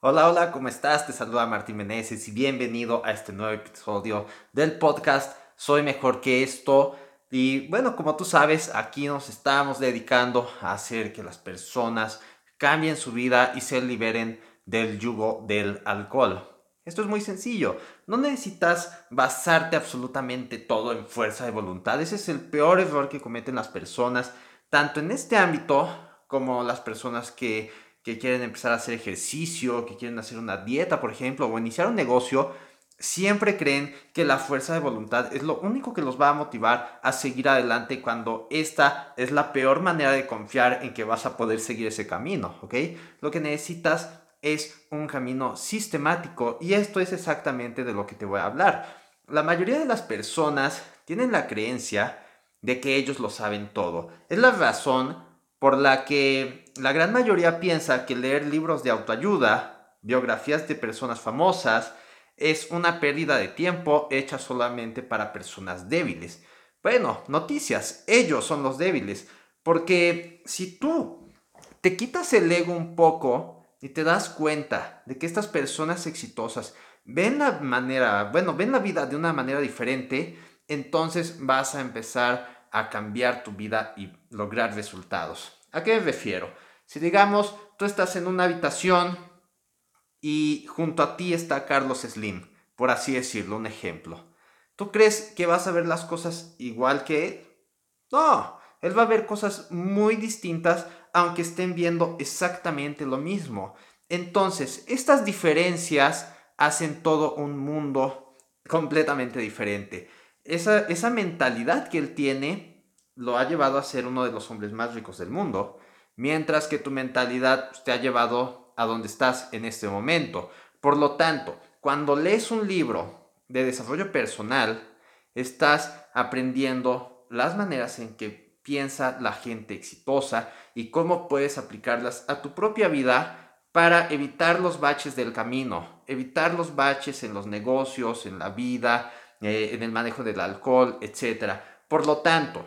Hola, hola, ¿cómo estás? Te saluda Martín Meneses y bienvenido a este nuevo episodio del podcast Soy mejor que esto. Y bueno, como tú sabes, aquí nos estamos dedicando a hacer que las personas cambien su vida y se liberen del yugo del alcohol. Esto es muy sencillo. No necesitas basarte absolutamente todo en fuerza de voluntad. Ese es el peor error que cometen las personas, tanto en este ámbito como las personas que, que quieren empezar a hacer ejercicio, que quieren hacer una dieta, por ejemplo, o iniciar un negocio siempre creen que la fuerza de voluntad es lo único que los va a motivar a seguir adelante cuando esta es la peor manera de confiar en que vas a poder seguir ese camino, ¿ok? Lo que necesitas es un camino sistemático y esto es exactamente de lo que te voy a hablar. La mayoría de las personas tienen la creencia de que ellos lo saben todo. Es la razón por la que la gran mayoría piensa que leer libros de autoayuda, biografías de personas famosas, es una pérdida de tiempo hecha solamente para personas débiles. Bueno, noticias, ellos son los débiles, porque si tú te quitas el ego un poco y te das cuenta de que estas personas exitosas ven la manera, bueno, ven la vida de una manera diferente, entonces vas a empezar a cambiar tu vida y lograr resultados. ¿A qué me refiero? Si digamos, tú estás en una habitación y junto a ti está Carlos Slim, por así decirlo, un ejemplo. ¿Tú crees que vas a ver las cosas igual que él? No, él va a ver cosas muy distintas aunque estén viendo exactamente lo mismo. Entonces, estas diferencias hacen todo un mundo completamente diferente. Esa, esa mentalidad que él tiene lo ha llevado a ser uno de los hombres más ricos del mundo, mientras que tu mentalidad te ha llevado a donde estás en este momento. Por lo tanto, cuando lees un libro de desarrollo personal, estás aprendiendo las maneras en que piensa la gente exitosa y cómo puedes aplicarlas a tu propia vida para evitar los baches del camino, evitar los baches en los negocios, en la vida, eh, en el manejo del alcohol, etc. Por lo tanto,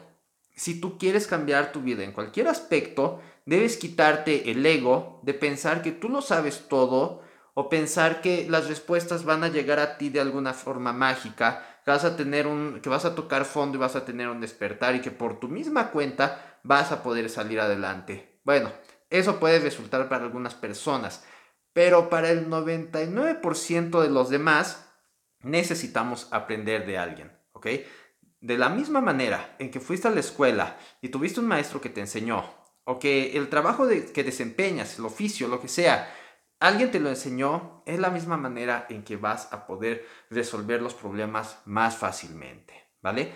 si tú quieres cambiar tu vida en cualquier aspecto, debes quitarte el ego de pensar que tú lo sabes todo o pensar que las respuestas van a llegar a ti de alguna forma mágica, que vas a tener un que vas a tocar fondo y vas a tener un despertar y que por tu misma cuenta vas a poder salir adelante. Bueno, eso puede resultar para algunas personas, pero para el 99% de los demás necesitamos aprender de alguien, ¿ok? De la misma manera en que fuiste a la escuela y tuviste un maestro que te enseñó o que el trabajo que desempeñas, el oficio, lo que sea, alguien te lo enseñó, es la misma manera en que vas a poder resolver los problemas más fácilmente, ¿vale?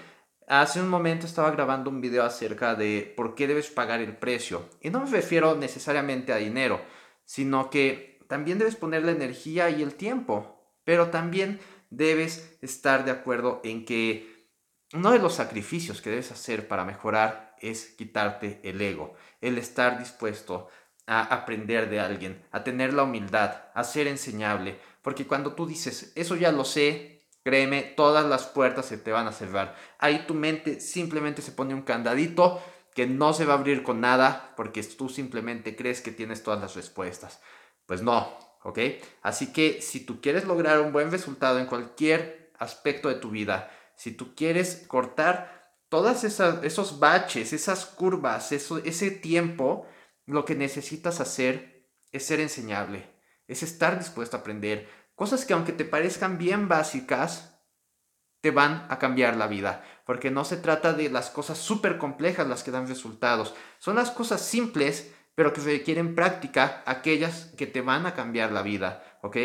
Hace un momento estaba grabando un video acerca de por qué debes pagar el precio. Y no me refiero necesariamente a dinero, sino que también debes poner la energía y el tiempo. Pero también debes estar de acuerdo en que uno de los sacrificios que debes hacer para mejorar es quitarte el ego, el estar dispuesto a aprender de alguien, a tener la humildad, a ser enseñable, porque cuando tú dices, eso ya lo sé, créeme, todas las puertas se te van a cerrar. Ahí tu mente simplemente se pone un candadito que no se va a abrir con nada porque tú simplemente crees que tienes todas las respuestas. Pues no, ¿ok? Así que si tú quieres lograr un buen resultado en cualquier aspecto de tu vida, si tú quieres cortar todas esas, esos baches, esas curvas, eso, ese tiempo, lo que necesitas hacer es ser enseñable, es estar dispuesto a aprender. Cosas que aunque te parezcan bien básicas, te van a cambiar la vida, porque no se trata de las cosas súper complejas las que dan resultados, son las cosas simples, pero que requieren práctica, aquellas que te van a cambiar la vida, ¿ok?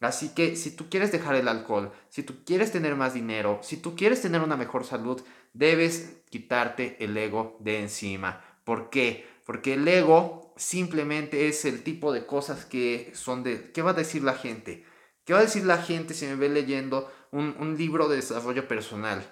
Así que si tú quieres dejar el alcohol, si tú quieres tener más dinero, si tú quieres tener una mejor salud, debes quitarte el ego de encima. ¿Por qué? Porque el ego simplemente es el tipo de cosas que son de... ¿Qué va a decir la gente? ¿Qué va a decir la gente si me ve leyendo un, libro de desarrollo personal,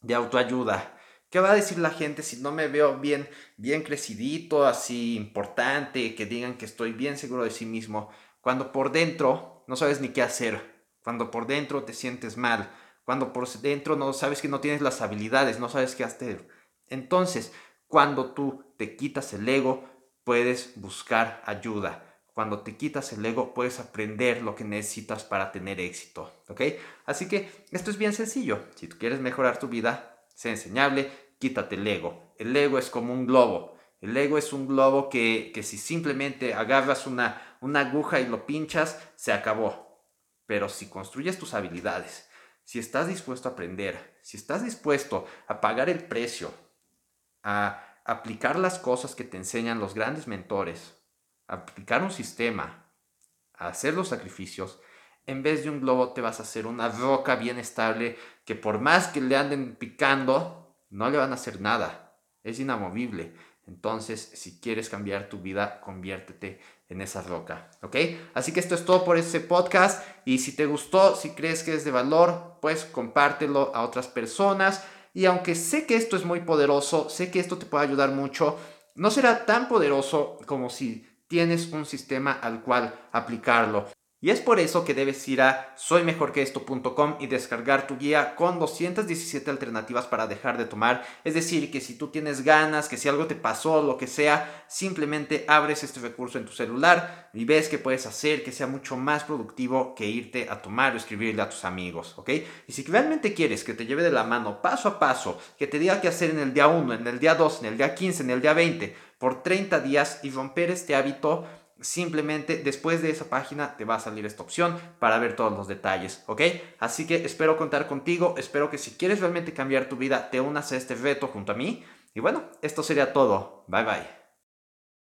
de autoayuda? ¿Qué va a decir la gente si no me veo bien, bien crecidito, así importante, que digan que estoy bien seguro de sí mismo, cuando por dentro no sabes ni qué hacer, cuando por dentro te sientes mal, cuando por dentro no sabes que no tienes las habilidades, no sabes qué hacer. Entonces, cuando tú te quitas el ego, puedes buscar ayuda. cuando te quitas el ego, puedes aprender lo que necesitas para tener éxito, ¿ok? Así que esto es bien sencillo. Si tú quieres mejorar tu vida, sé enseñable, quítate el ego. El ego es como un globo. El ego es un globo que, si simplemente agarras una, una aguja y lo pinchas, se acabó. Pero si construyes tus habilidades, si estás dispuesto a aprender, si estás dispuesto a pagar el precio, a aplicar las cosas que te enseñan los grandes mentores, aplicar un sistema, hacer los sacrificios, en vez de un globo te vas a hacer una roca bien estable que por más que le anden picando, no le van a hacer nada. Es inamovible. Entonces, si quieres cambiar tu vida, conviértete en esa roca, ¿ok? Así que esto es todo por este podcast y si te gustó, si crees que es de valor, pues compártelo a otras personas. Y aunque sé que esto es muy poderoso, sé que esto te puede ayudar mucho, no será tan poderoso como si tienes un sistema al cual aplicarlo. Y es por eso que debes ir a soymejorqueesto.com y descargar tu guía con 217 alternativas para dejar de tomar. Es decir, que si tú tienes ganas, que si algo te pasó, lo que sea, simplemente abres este recurso en tu celular y ves que puedes hacer que sea mucho más productivo que irte a tomar o escribirle a tus amigos, ¿ok? Y si realmente quieres que te lleve de la mano paso a paso, que te diga qué hacer en el día 1, en el día 2, en el día 15, en el día 20, por 30 días y romper este hábito, simplemente después de esa página te va a salir esta opción para ver todos los detalles, ¿ok? Así que espero contar contigo, espero que si quieres realmente cambiar tu vida te unas a este reto junto a mí. Y bueno, esto sería todo. Bye bye.